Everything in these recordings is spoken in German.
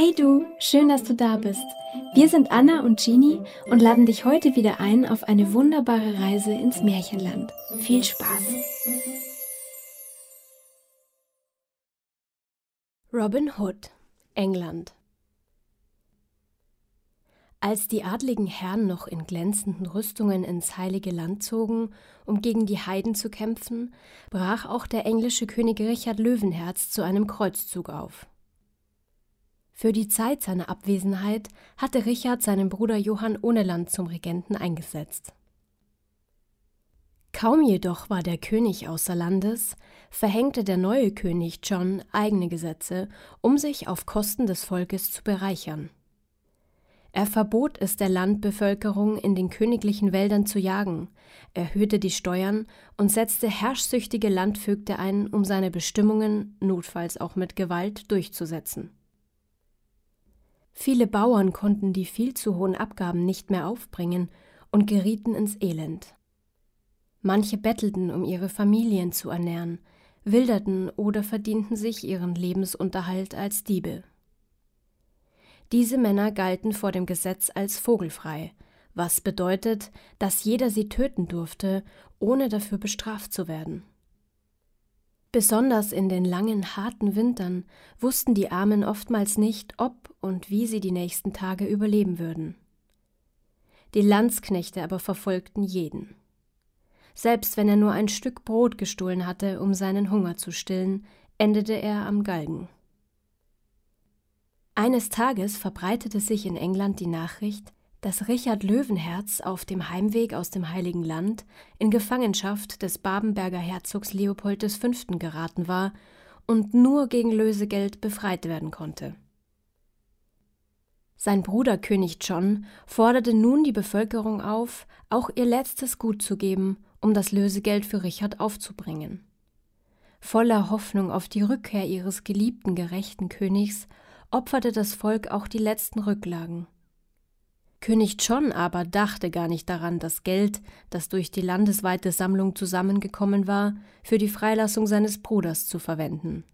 Hey du, schön, dass du da bist. Wir sind Anna und Jeannie und laden dich heute wieder ein auf eine wunderbare Reise ins Märchenland. Viel Spaß! Robin Hood, England Als die adligen Herren noch in glänzenden Rüstungen ins heilige Land zogen, um gegen die Heiden zu kämpfen, brach auch der englische König Richard Löwenherz zu einem Kreuzzug auf. Für die Zeit seiner Abwesenheit hatte Richard seinen Bruder Johann Ohneland zum Regenten eingesetzt. Kaum jedoch war der König außer Landes, verhängte der neue König John eigene Gesetze, um sich auf Kosten des Volkes zu bereichern. Er verbot es der Landbevölkerung, in den königlichen Wäldern zu jagen, erhöhte die Steuern und setzte herrschsüchtige Landvögte ein, um seine Bestimmungen, notfalls auch mit Gewalt, durchzusetzen. Viele Bauern konnten die viel zu hohen Abgaben nicht mehr aufbringen und gerieten ins Elend. Manche bettelten, um ihre Familien zu ernähren, wilderten oder verdienten sich ihren Lebensunterhalt als Diebe. Diese Männer galten vor dem Gesetz als vogelfrei, was bedeutet, dass jeder sie töten durfte, ohne dafür bestraft zu werden. Besonders in den langen, harten Wintern wussten die Armen oftmals nicht, ob und wie sie die nächsten Tage überleben würden. Die Landsknechte aber verfolgten jeden. Selbst wenn er nur ein Stück Brot gestohlen hatte, um seinen Hunger zu stillen, endete er am Galgen. Eines Tages verbreitete sich in England die Nachricht, dass Richard Löwenherz auf dem Heimweg aus dem Heiligen Land in Gefangenschaft des Babenberger Herzogs Leopold V. geraten war und nur gegen Lösegeld befreit werden konnte. Sein Bruder König John forderte nun die Bevölkerung auf, auch ihr letztes Gut zu geben, um das Lösegeld für Richard aufzubringen. Voller Hoffnung auf die Rückkehr ihres geliebten gerechten Königs opferte das Volk auch die letzten Rücklagen. König John aber dachte gar nicht daran, das Geld, das durch die landesweite Sammlung zusammengekommen war, für die Freilassung seines Bruders zu verwenden.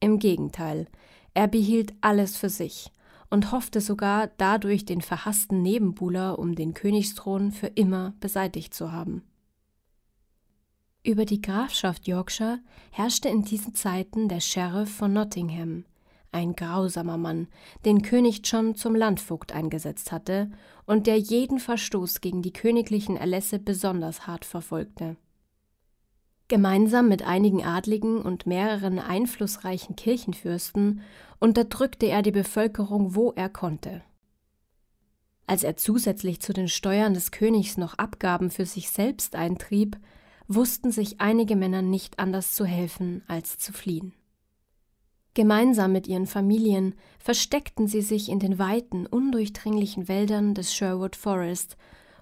Im Gegenteil, er behielt alles für sich und hoffte sogar, dadurch den verhassten Nebenbuhler um den Königsthron für immer beseitigt zu haben. Über die Grafschaft Yorkshire herrschte in diesen Zeiten der Sheriff von Nottingham, ein grausamer Mann, den König John zum Landvogt eingesetzt hatte und der jeden Verstoß gegen die königlichen Erlässe besonders hart verfolgte. Gemeinsam mit einigen Adligen und mehreren einflussreichen Kirchenfürsten unterdrückte er die Bevölkerung, wo er konnte. Als er zusätzlich zu den Steuern des Königs noch Abgaben für sich selbst eintrieb, wussten sich einige Männer nicht anders zu helfen, als zu fliehen. Gemeinsam mit ihren Familien versteckten sie sich in den weiten, undurchdringlichen Wäldern des Sherwood Forest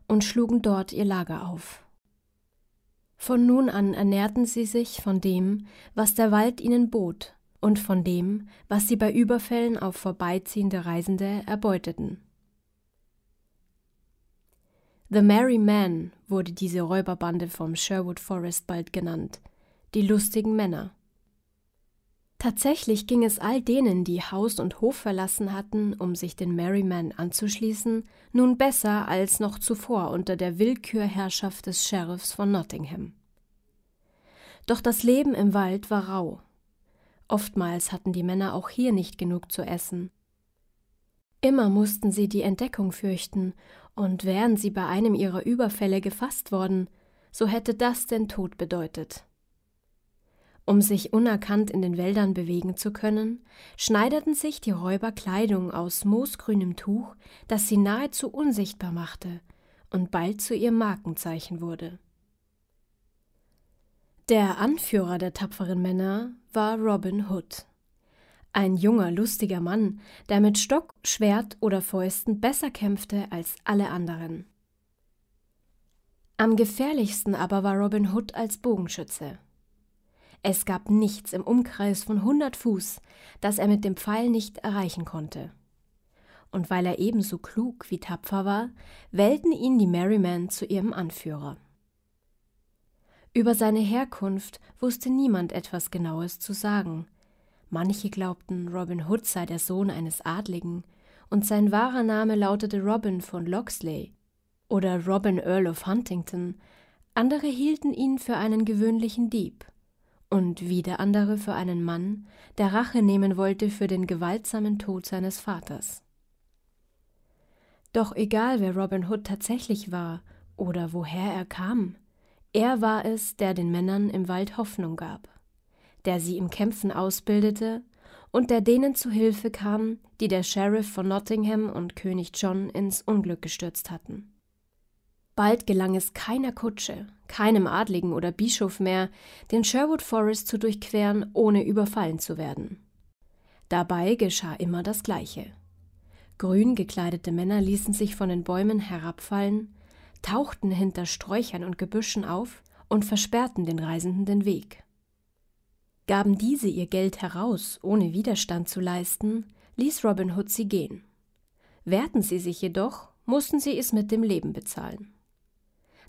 und schlugen dort ihr Lager auf. Von nun an ernährten sie sich von dem, was der Wald ihnen bot, und von dem, was sie bei Überfällen auf vorbeiziehende Reisende erbeuteten. The Merry Men wurde diese Räuberbande vom Sherwood Forest bald genannt, die lustigen Männer. Tatsächlich ging es all denen, die Haus und Hof verlassen hatten, um sich den Merryman anzuschließen, nun besser als noch zuvor unter der Willkürherrschaft des Sheriffs von Nottingham. Doch das Leben im Wald war rau. Oftmals hatten die Männer auch hier nicht genug zu essen. Immer mussten sie die Entdeckung fürchten, und wären sie bei einem ihrer Überfälle gefasst worden, so hätte das den Tod bedeutet. Um sich unerkannt in den Wäldern bewegen zu können, schneiderten sich die Räuber Kleidung aus moosgrünem Tuch, das sie nahezu unsichtbar machte und bald zu ihrem Markenzeichen wurde. Der Anführer der tapferen Männer war Robin Hood. Ein junger, lustiger Mann, der mit Stock, Schwert oder Fäusten besser kämpfte als alle anderen. Am gefährlichsten aber war Robin Hood als Bogenschütze. Es gab nichts im Umkreis von hundert Fuß, das er mit dem Pfeil nicht erreichen konnte. Und weil er ebenso klug wie tapfer war, wählten ihn die Merrymen zu ihrem Anführer. Über seine Herkunft wusste niemand etwas Genaues zu sagen. Manche glaubten, Robin Hood sei der Sohn eines Adligen, und sein wahrer Name lautete Robin von Locksley oder Robin Earl of Huntington, andere hielten ihn für einen gewöhnlichen Dieb und wieder andere für einen Mann, der Rache nehmen wollte für den gewaltsamen Tod seines Vaters. Doch egal wer Robin Hood tatsächlich war oder woher er kam, er war es, der den Männern im Wald Hoffnung gab, der sie im Kämpfen ausbildete und der denen zu Hilfe kam, die der Sheriff von Nottingham und König John ins Unglück gestürzt hatten. Bald gelang es keiner Kutsche, keinem Adligen oder Bischof mehr, den Sherwood Forest zu durchqueren, ohne überfallen zu werden. Dabei geschah immer das Gleiche. Grün gekleidete Männer ließen sich von den Bäumen herabfallen, tauchten hinter Sträuchern und Gebüschen auf und versperrten den Reisenden den Weg. Gaben diese ihr Geld heraus, ohne Widerstand zu leisten, ließ Robin Hood sie gehen. Wehrten sie sich jedoch, mussten sie es mit dem Leben bezahlen.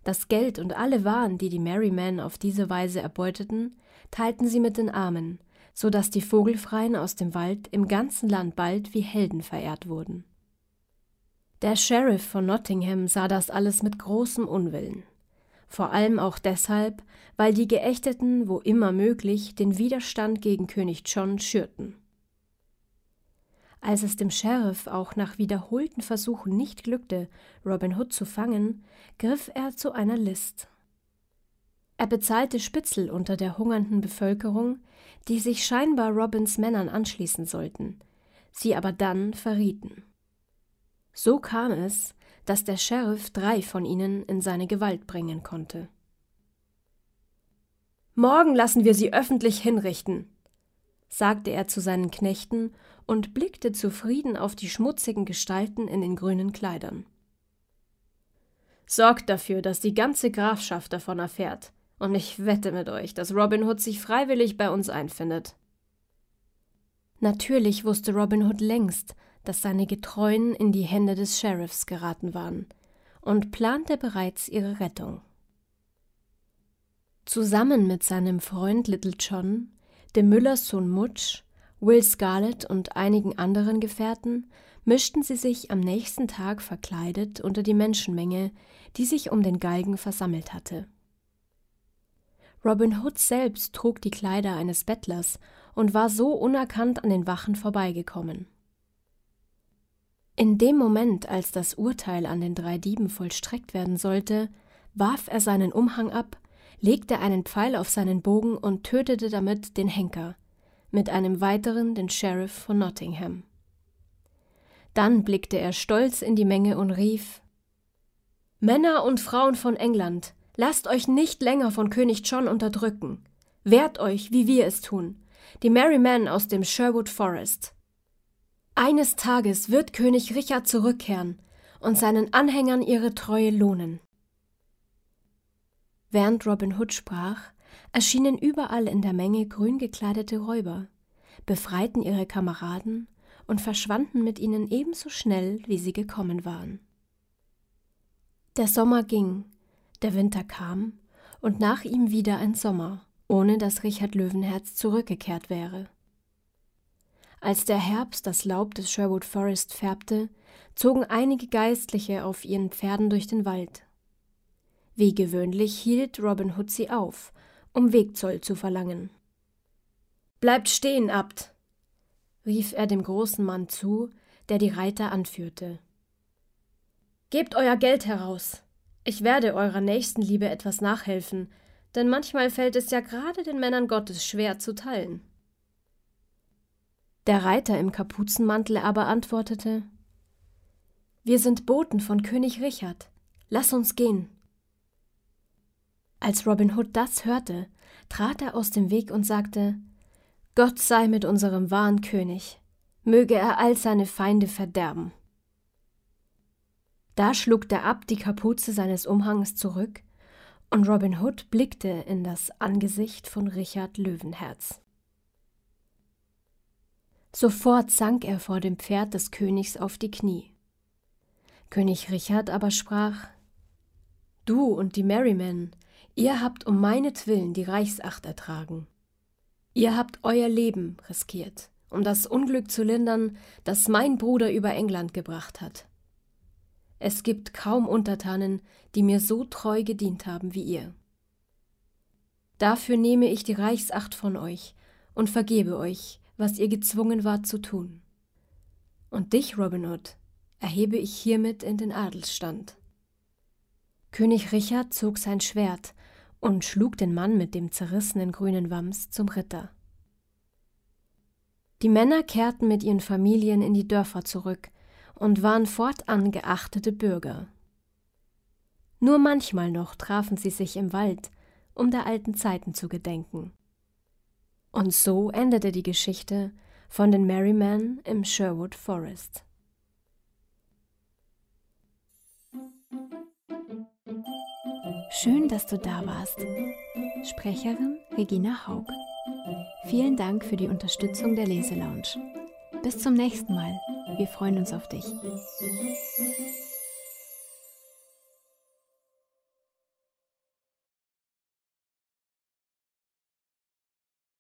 Das Geld und alle Waren, die die Merrymen auf diese Weise erbeuteten, teilten sie mit den Armen, so dass die Vogelfreien aus dem Wald im ganzen Land bald wie Helden verehrt wurden. Der Sheriff von Nottingham sah das alles mit großem Unwillen. Vor allem auch deshalb, weil die Geächteten, wo immer möglich, den Widerstand gegen König John schürten. Als es dem Sheriff auch nach wiederholten Versuchen nicht glückte, Robin Hood zu fangen, griff er zu einer List. Er bezahlte Spitzel unter der hungernden Bevölkerung, die sich scheinbar Robins Männern anschließen sollten, sie aber dann verrieten. So kam es, dass der Sheriff drei von ihnen in seine Gewalt bringen konnte. Morgen lassen wir sie öffentlich hinrichten, sagte er zu seinen Knechten und blickte zufrieden auf die schmutzigen Gestalten in den grünen Kleidern. Sorgt dafür, dass die ganze Grafschaft davon erfährt, und ich wette mit euch, dass Robin Hood sich freiwillig bei uns einfindet. Natürlich wusste Robin Hood längst, dass seine Getreuen in die Hände des Sheriffs geraten waren, und plante bereits ihre Rettung. Zusammen mit seinem Freund Little John dem Müllerssohn Mutsch, Will Scarlett und einigen anderen Gefährten mischten sie sich am nächsten Tag verkleidet unter die Menschenmenge, die sich um den Galgen versammelt hatte. Robin Hood selbst trug die Kleider eines Bettlers und war so unerkannt an den Wachen vorbeigekommen. In dem Moment, als das Urteil an den drei Dieben vollstreckt werden sollte, warf er seinen Umhang ab, legte einen Pfeil auf seinen Bogen und tötete damit den Henker, mit einem weiteren den Sheriff von Nottingham. Dann blickte er stolz in die Menge und rief Männer und Frauen von England, lasst euch nicht länger von König John unterdrücken. Wehrt euch, wie wir es tun, die Merry Men aus dem Sherwood Forest. Eines Tages wird König Richard zurückkehren und seinen Anhängern ihre Treue lohnen. Während Robin Hood sprach, erschienen überall in der Menge grün gekleidete Räuber, befreiten ihre Kameraden und verschwanden mit ihnen ebenso schnell, wie sie gekommen waren. Der Sommer ging, der Winter kam, und nach ihm wieder ein Sommer, ohne dass Richard Löwenherz zurückgekehrt wäre. Als der Herbst das Laub des Sherwood Forest färbte, zogen einige Geistliche auf ihren Pferden durch den Wald. Wie gewöhnlich hielt Robin Hood sie auf, um Wegzoll zu verlangen. Bleibt stehen, Abt, rief er dem großen Mann zu, der die Reiter anführte. Gebt euer Geld heraus. Ich werde eurer Nächstenliebe etwas nachhelfen, denn manchmal fällt es ja gerade den Männern Gottes schwer zu teilen. Der Reiter im Kapuzenmantel aber antwortete Wir sind Boten von König Richard. Lass uns gehen. Als Robin Hood das hörte, trat er aus dem Weg und sagte Gott sei mit unserem wahren König, möge er all seine Feinde verderben. Da schlug der Abt die Kapuze seines Umhangs zurück, und Robin Hood blickte in das Angesicht von Richard Löwenherz. Sofort sank er vor dem Pferd des Königs auf die Knie. König Richard aber sprach Du und die Merrymen, Ihr habt um meinetwillen die Reichsacht ertragen. Ihr habt euer Leben riskiert, um das Unglück zu lindern, das mein Bruder über England gebracht hat. Es gibt kaum Untertanen, die mir so treu gedient haben wie ihr. Dafür nehme ich die Reichsacht von euch und vergebe euch, was ihr gezwungen wart zu tun. Und dich, Robin Hood, erhebe ich hiermit in den Adelsstand. König Richard zog sein Schwert und schlug den Mann mit dem zerrissenen grünen Wams zum Ritter. Die Männer kehrten mit ihren Familien in die Dörfer zurück und waren fortan geachtete Bürger. Nur manchmal noch trafen sie sich im Wald, um der alten Zeiten zu gedenken. Und so endete die Geschichte von den Merrymen im Sherwood Forest. Schön, dass du da warst. Sprecherin Regina Haug. Vielen Dank für die Unterstützung der Leselounge. Bis zum nächsten Mal. Wir freuen uns auf dich.